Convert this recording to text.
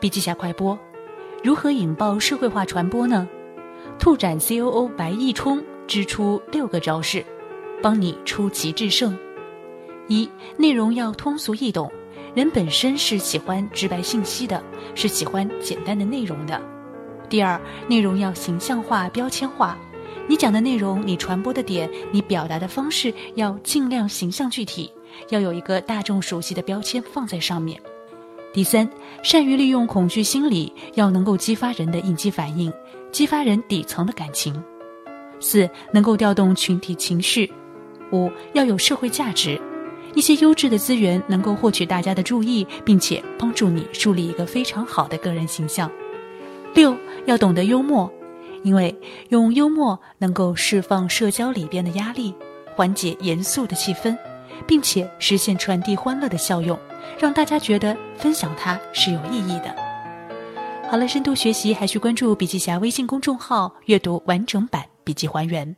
笔记侠快播：如何引爆社会化传播呢？兔展 C.O.O 白毅冲支出六个招式，帮你出奇制胜。一、内容要通俗易懂，人本身是喜欢直白信息的，是喜欢简单的内容的。第二，内容要形象化、标签化，你讲的内容、你传播的点、你表达的方式要尽量形象具体，要有一个大众熟悉的标签放在上面。第三，善于利用恐惧心理，要能够激发人的应激反应，激发人底层的感情。四，能够调动群体情绪。五，要有社会价值，一些优质的资源能够获取大家的注意，并且帮助你树立一个非常好的个人形象。六，要懂得幽默，因为用幽默能够释放社交里边的压力，缓解严肃的气氛。并且实现传递欢乐的效用，让大家觉得分享它是有意义的。好了，深度学习还需关注笔记侠微信公众号，阅读完整版笔记还原。